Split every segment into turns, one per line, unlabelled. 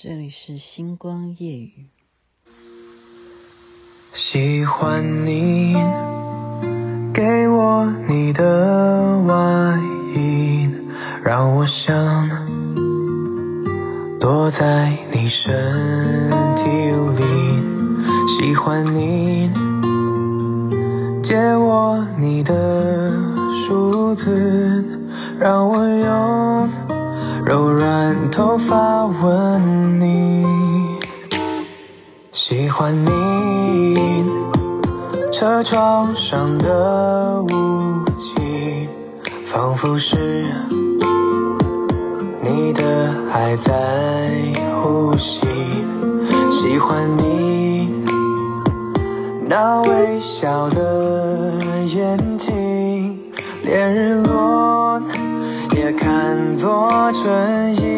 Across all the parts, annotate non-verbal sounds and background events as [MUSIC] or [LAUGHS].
这里是星光夜雨。
喜欢你给我你的外衣，让我想躲在你身体里。喜欢你借我你的梳子，让我用头发吻你。喜欢你车窗上的雾气，仿佛是你的爱在呼吸。喜欢你那微笑的眼睛，连日落也看作春意。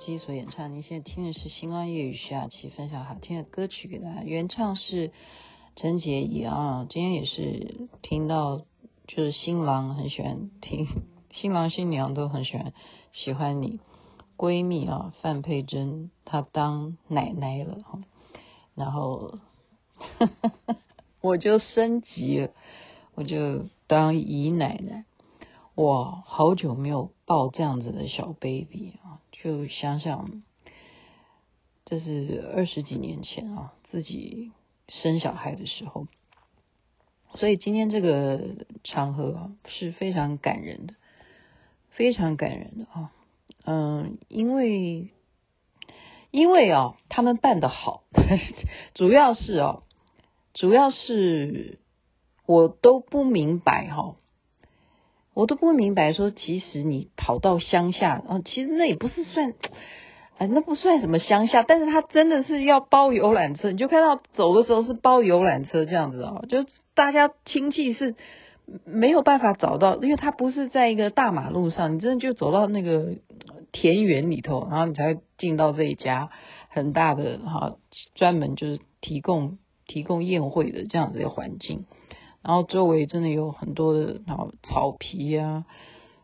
火鸡所演唱，您现在听的是星光夜雨徐雅琪分享好听的歌曲给大家，原唱是陈洁仪啊。今天也是听到，就是新郎很喜欢听，新郎新娘都很喜欢喜欢你。闺蜜啊，范佩珍她当奶奶了哈，然后我就升级了，我就当姨奶奶。哇，好久没有抱这样子的小 baby 啊！就想想，这是二十几年前啊，自己生小孩的时候，所以今天这个场合啊是非常感人的，非常感人的啊，嗯，因为因为啊他们办得好，[LAUGHS] 主要是啊，主要是我都不明白哈。我都不明白，说其实你跑到乡下，啊，其实那也不是算，啊，那不算什么乡下，但是他真的是要包游览车，你就看到走的时候是包游览车这样子哦，就大家亲戚是没有办法找到，因为他不是在一个大马路上，你真的就走到那个田园里头，然后你才会进到这一家很大的哈，专门就是提供提供宴会的这样子的环境。然后周围真的有很多的，然后草皮啊，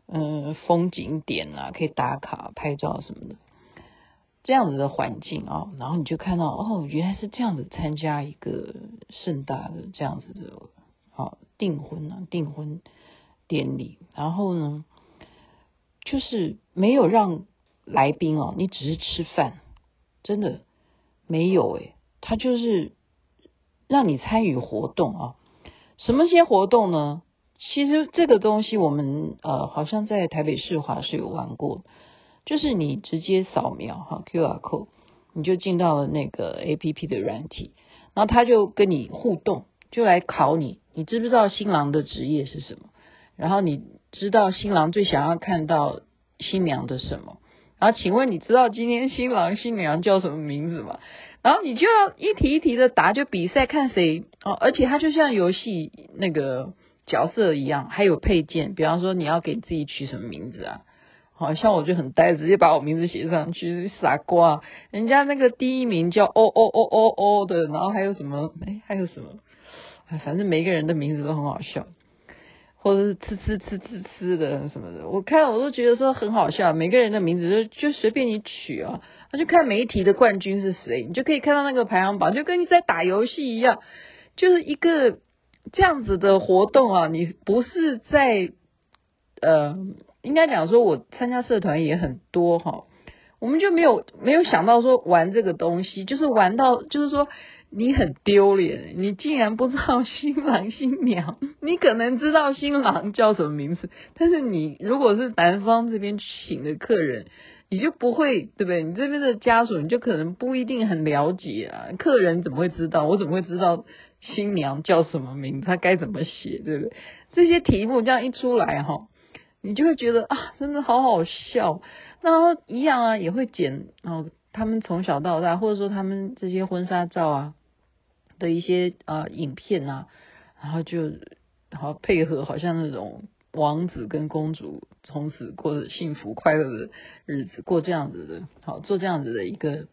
嗯，风景点啊，可以打卡拍照什么的，这样子的环境啊，然后你就看到哦，原来是这样子参加一个盛大的这样子的啊订婚啊订婚典礼，然后呢，就是没有让来宾哦，你只是吃饭，真的没有诶，他就是让你参与活动啊。什么些活动呢？其实这个东西我们呃好像在台北世华是有玩过，就是你直接扫描哈 QR code，你就进到了那个 APP 的软体，然后他就跟你互动，就来考你，你知不知道新郎的职业是什么？然后你知道新郎最想要看到新娘的什么？然后请问你知道今天新郎新娘叫什么名字吗？然后你就要一题一题的答，就比赛看谁哦，而且它就像游戏那个角色一样，还有配件，比方说你要给自己取什么名字啊？好像我就很呆，直接把我名字写上去，傻瓜！人家那个第一名叫哦哦哦哦哦的，然后还有什么？哎，还有什么？反正每个人的名字都很好笑，或者是吃吃吃吃吃的什么的，我看我都觉得说很好笑，每个人的名字就就随便你取啊。就看每一题的冠军是谁，你就可以看到那个排行榜，就跟你在打游戏一样，就是一个这样子的活动啊。你不是在呃，应该讲说，我参加社团也很多哈，我们就没有没有想到说玩这个东西，就是玩到就是说你很丢脸，你竟然不知道新郎新娘，你可能知道新郎叫什么名字，但是你如果是男方这边请的客人。你就不会对不对？你这边的家属你就可能不一定很了解啊。客人怎么会知道？我怎么会知道新娘叫什么名字？她该怎么写？对不对？这些题目这样一出来哈，你就会觉得啊，真的好好笑。那一样啊，也会剪哦，他们从小到大，或者说他们这些婚纱照啊的一些啊、影片啊，然后就然后配合好像那种王子跟公主从此过着幸福快乐的日子，过这样子的，好做这样子的一个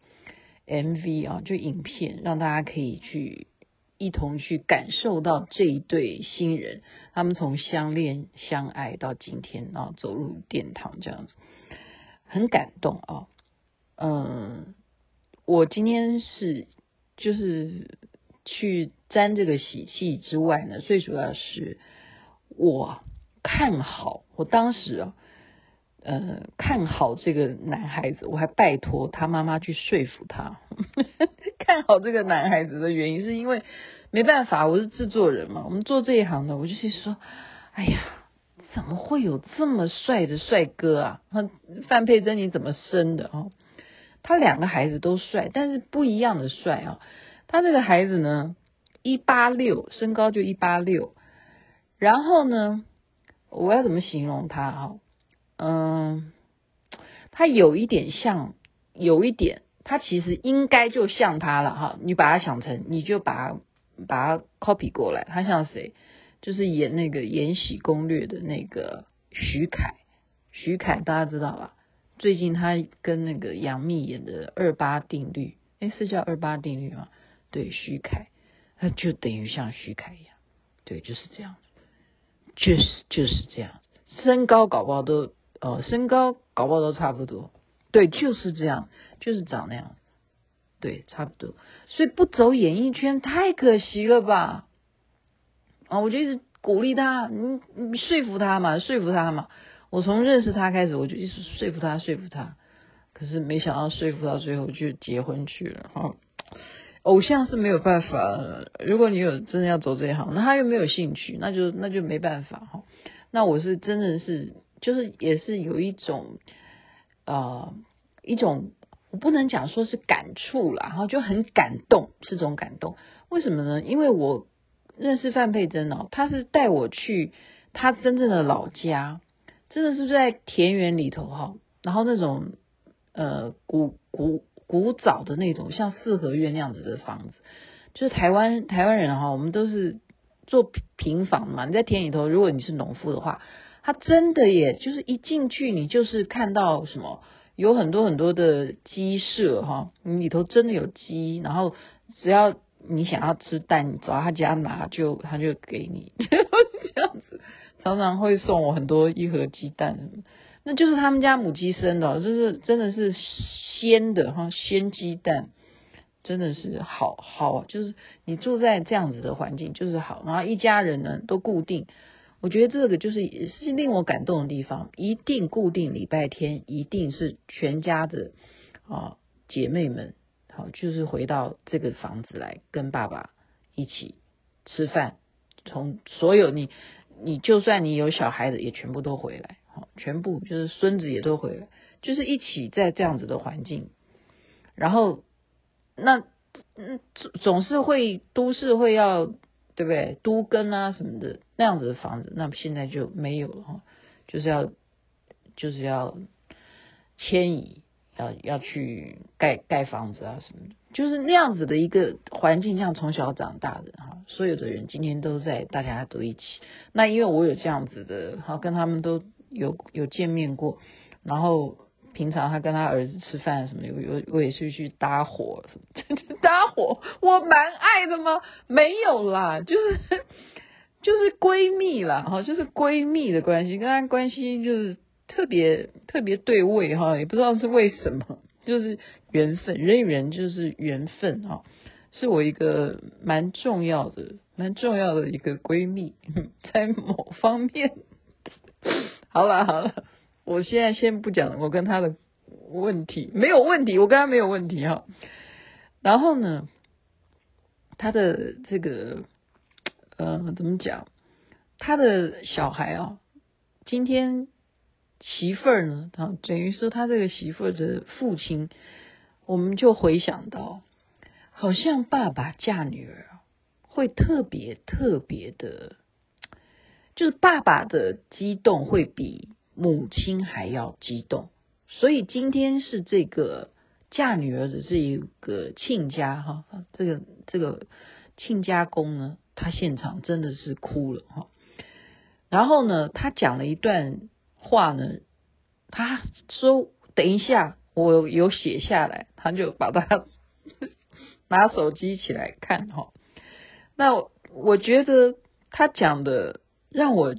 MV 啊，就影片，让大家可以去。一同去感受到这一对新人，他们从相恋相爱到今天，然后走入殿堂这样子，很感动啊。嗯，我今天是就是去沾这个喜气之外呢，最主要是我看好，我当时啊，呃，看好这个男孩子，我还拜托他妈妈去说服他。[LAUGHS] 看好这个男孩子的原因，是因为没办法，我是制作人嘛。我们做这一行的，我就是说，哎呀，怎么会有这么帅的帅哥啊？范佩珍你怎么生的啊？他两个孩子都帅，但是不一样的帅啊。他这个孩子呢，一八六，身高就一八六，然后呢，我要怎么形容他啊？嗯，他有一点像，有一点。他其实应该就像他了哈，你把他想成，你就把他把他 copy 过来，他像谁？就是演那个《延禧攻略》的那个徐凯，徐凯大家知道吧？最近他跟那个杨幂演的《二八定律》，诶，是叫《二八定律》吗？对，徐凯，他就等于像徐凯一样，对，就是这样子，就是就是这样，身高搞不好都，呃，身高搞不好都差不多。对，就是这样，就是长那样，对，差不多。所以不走演艺圈太可惜了吧？啊，我就一直鼓励他，你你说服他嘛，说服他嘛。我从认识他开始，我就一直说服他，说服他。可是没想到说服到最后就结婚去了哈。偶像是没有办法，如果你有真的要走这一行，那他又没有兴趣，那就那就没办法哈。那我是真的是，就是也是有一种。呃，一种我不能讲说是感触啦，然后就很感动，是种感动。为什么呢？因为我认识范佩珍哦，他是带我去他真正的老家，真的是在田园里头哈，然后那种呃古古古早的那种像四合院那样子的房子，就是台湾台湾人哈，我们都是做平房嘛。你在田里头，如果你是农夫的话。他真的耶，就是一进去，你就是看到什么，有很多很多的鸡舍哈，你里头真的有鸡，然后只要你想要吃蛋，你找他家拿就他就给你，[LAUGHS] 这样子，常常会送我很多一盒鸡蛋，那就是他们家母鸡生的，就是真的是鲜的哈，鲜鸡蛋，真的是好好，就是你住在这样子的环境就是好，然后一家人呢都固定。我觉得这个就是也是令我感动的地方，一定固定礼拜天，一定是全家的啊姐妹们，好，就是回到这个房子来跟爸爸一起吃饭。从所有你你就算你有小孩的也全部都回来，全部就是孙子也都回来，就是一起在这样子的环境，然后那嗯总总是会都市会要。对不对？都跟啊什么的那样子的房子，那么现在就没有了哈，就是要就是要迁移，要要去盖盖房子啊什么的，就是那样子的一个环境，像从小长大的哈，所有的人今天都在，大家都一起。那因为我有这样子的，哈，跟他们都有有见面过，然后。平常他跟他儿子吃饭什么，有有我也是去搭伙，[LAUGHS] 搭伙我蛮爱的吗？没有啦，就是就是闺蜜啦，哈，就是闺蜜的关系，跟她关系就是特别特别对味哈，也不知道是为什么，就是缘分，人与人就是缘分哈，是我一个蛮重要的、蛮重要的一个闺蜜，[LAUGHS] 在某方面。好了好了。我现在先不讲我跟他的问题，没有问题，我跟他没有问题哈。然后呢，他的这个呃怎么讲？他的小孩啊，今天媳妇儿呢，他等于说他这个媳妇儿的父亲，我们就回想到，好像爸爸嫁女儿会特别特别的，就是爸爸的激动会比。母亲还要激动。所以今天是这个嫁女儿的这一个亲家哈，这个这个亲家公呢，他现场真的是哭了哈。然后呢，他讲了一段话呢，他说：“等一下，我有写下来。”他就把他 [LAUGHS] 拿手机起来看哈。那我觉得他讲的让我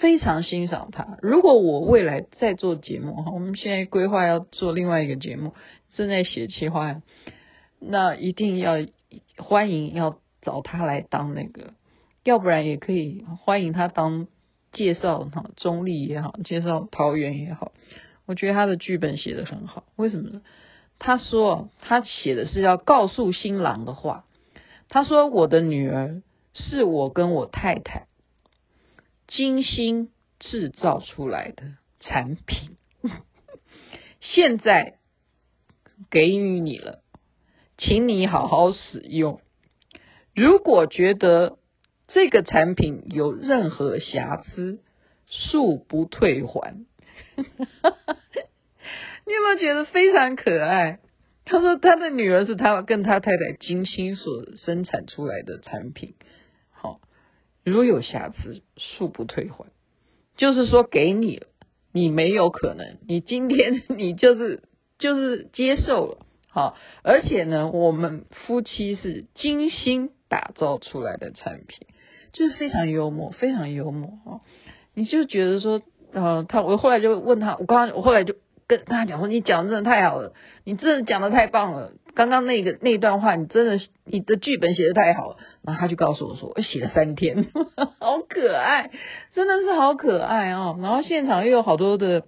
非常欣赏他。如果我未来再做节目哈，我们现在规划要做另外一个节目，正在写企划，那一定要欢迎要找他来当那个。要不然也可以欢迎他当介绍哈，中立也好，介绍桃园也好。我觉得他的剧本写得很好，为什么呢？他说他写的是要告诉新郎的话。他说：“我的女儿是我跟我太太精心制造出来的产品，[LAUGHS] 现在给予你了，请你好好使用。如果觉得……”这个产品有任何瑕疵，恕不退还。[LAUGHS] 你有没有觉得非常可爱？他说他的女儿是他跟他太太精心所生产出来的产品，如有瑕疵，恕不退还。就是说给你了，你没有可能，你今天 [LAUGHS] 你就是就是接受了，好，而且呢，我们夫妻是精心打造出来的产品。就是非常幽默，非常幽默哦。你就觉得说，呃，他我后来就问他，我刚刚我后来就跟他讲说，你讲的真的太好了，你真的讲的太棒了。刚刚那个那段话，你真的你的剧本写的太好了。然后他就告诉我说，我写了三天，[LAUGHS] 好可爱，真的是好可爱哦。然后现场又有好多的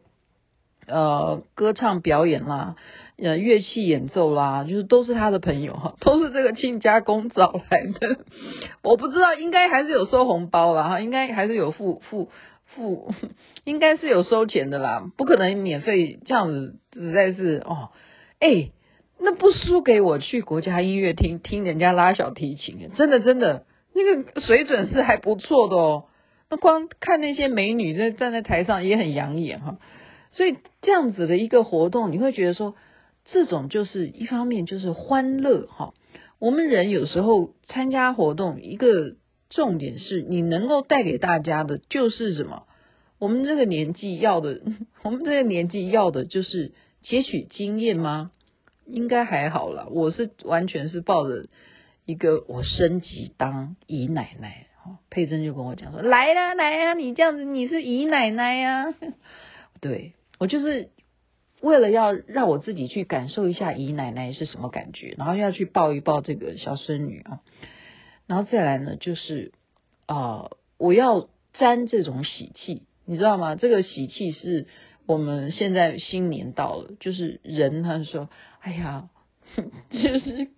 呃歌唱表演啦。呃，乐器演奏啦，就是都是他的朋友哈，[LAUGHS] 都是这个亲家公找来的。我不知道，应该还是有收红包啦哈，应该还是有付付付，应该是有收钱的啦，不可能免费这样子，实在是哦，哎，那不输给我去国家音乐厅听人家拉小提琴，真的真的，那个水准是还不错的哦。那光看那些美女在站在台上也很养眼哈，所以这样子的一个活动，你会觉得说。这种就是一方面就是欢乐哈，我们人有时候参加活动，一个重点是你能够带给大家的就是什么？我们这个年纪要的，[LAUGHS] 我们这个年纪要的就是汲取经验吗？应该还好啦，我是完全是抱着一个我升级当姨奶奶哈，佩珍就跟我讲说，来呀来呀，你这样子你是姨奶奶呀，[LAUGHS] 对，我就是。为了要让我自己去感受一下姨奶奶是什么感觉，然后要去抱一抱这个小孙女啊，然后再来呢，就是啊、我要沾这种喜气，你知道吗？这个喜气是我们现在新年到了，就是人他说，哎呀，就是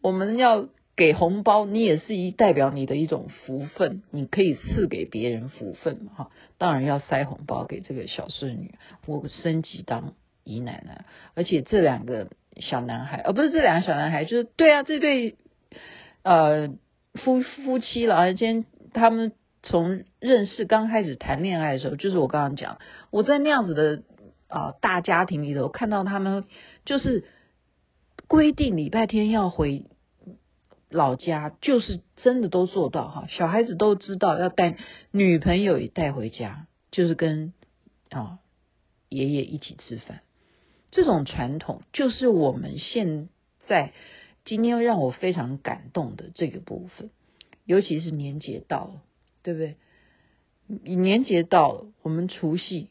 我们要。给红包，你也是一代表你的一种福分，你可以赐给别人福分嘛哈。当然要塞红包给这个小孙女，我升级当姨奶奶，而且这两个小男孩，而、不是这两个小男孩，就是对啊，这对呃夫夫妻了，而且他们从认识刚开始谈恋爱的时候，就是我刚刚讲，我在那样子的啊、大家庭里头看到他们，就是规定礼拜天要回。老家就是真的都做到哈，小孩子都知道要带女朋友也带回家，就是跟啊爷爷一起吃饭。这种传统就是我们现在今天让我非常感动的这个部分，尤其是年节到了，对不对？年节到了，我们除夕，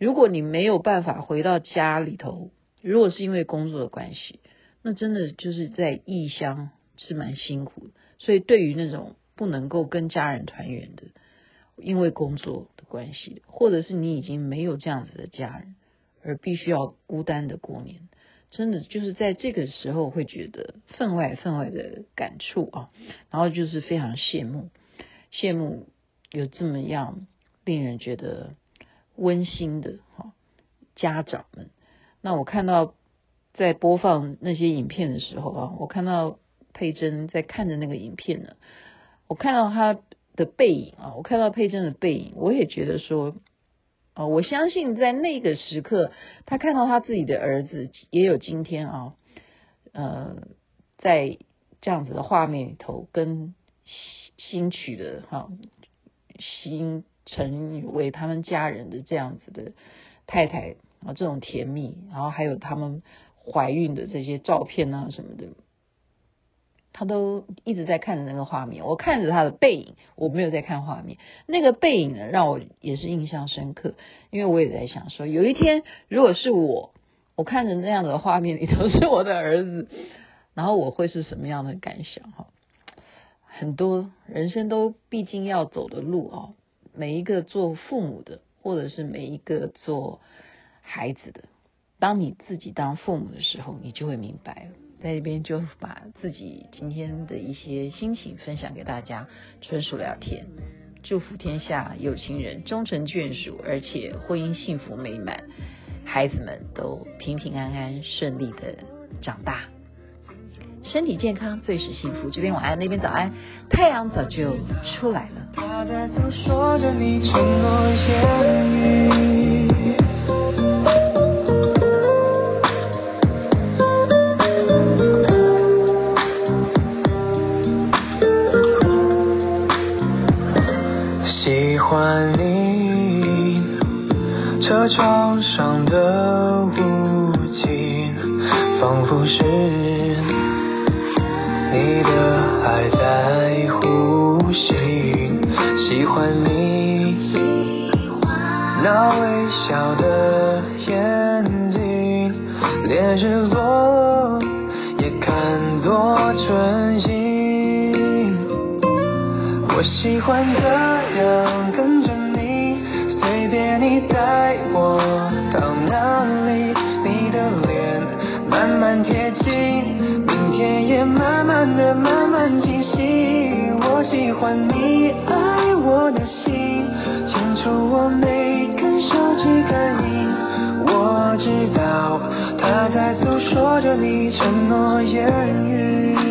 如果你没有办法回到家里头，如果是因为工作的关系，那真的就是在异乡。是蛮辛苦的，所以对于那种不能够跟家人团圆的，因为工作的关系，或者是你已经没有这样子的家人，而必须要孤单的过年，真的就是在这个时候会觉得分外分外的感触啊，然后就是非常羡慕，羡慕有这么样令人觉得温馨的哈家长们。那我看到在播放那些影片的时候啊，我看到。佩珍在看着那个影片呢，我看到她的背影啊，我看到佩珍的背影，我也觉得说，啊，我相信在那个时刻，他看到他自己的儿子也有今天啊，呃，在这样子的画面里头，跟新娶的哈新成为他们家人的这样子的太太啊，这种甜蜜，然后还有他们怀孕的这些照片啊什么的。他都一直在看着那个画面，我看着他的背影，我没有在看画面。那个背影呢，让我也是印象深刻，因为我也在想说，有一天如果是我，我看着那样的画面里头是我的儿子，然后我会是什么样的感想？哈，很多人生都毕竟要走的路啊，每一个做父母的，或者是每一个做孩子的，当你自己当父母的时候，你就会明白。在这边就把自己今天的一些心情分享给大家，纯属聊天。祝福天下有情人终成眷属，而且婚姻幸福美满，孩子们都平平安安顺利的长大，身体健康最是幸福。这边晚安，那边早安，太阳早就出来了。他在诉说着你承诺言语，喜欢你车窗上的雾气，仿佛是你的爱在。喜欢你那微笑的眼睛，连日落也看作春心。我喜欢这样跟着你，随便你带。我到哪里，你的脸慢慢贴近，明天也慢慢的慢慢清晰。喜欢你爱我的心，清楚我每根手指感应。我知道他在诉说着你承诺言语。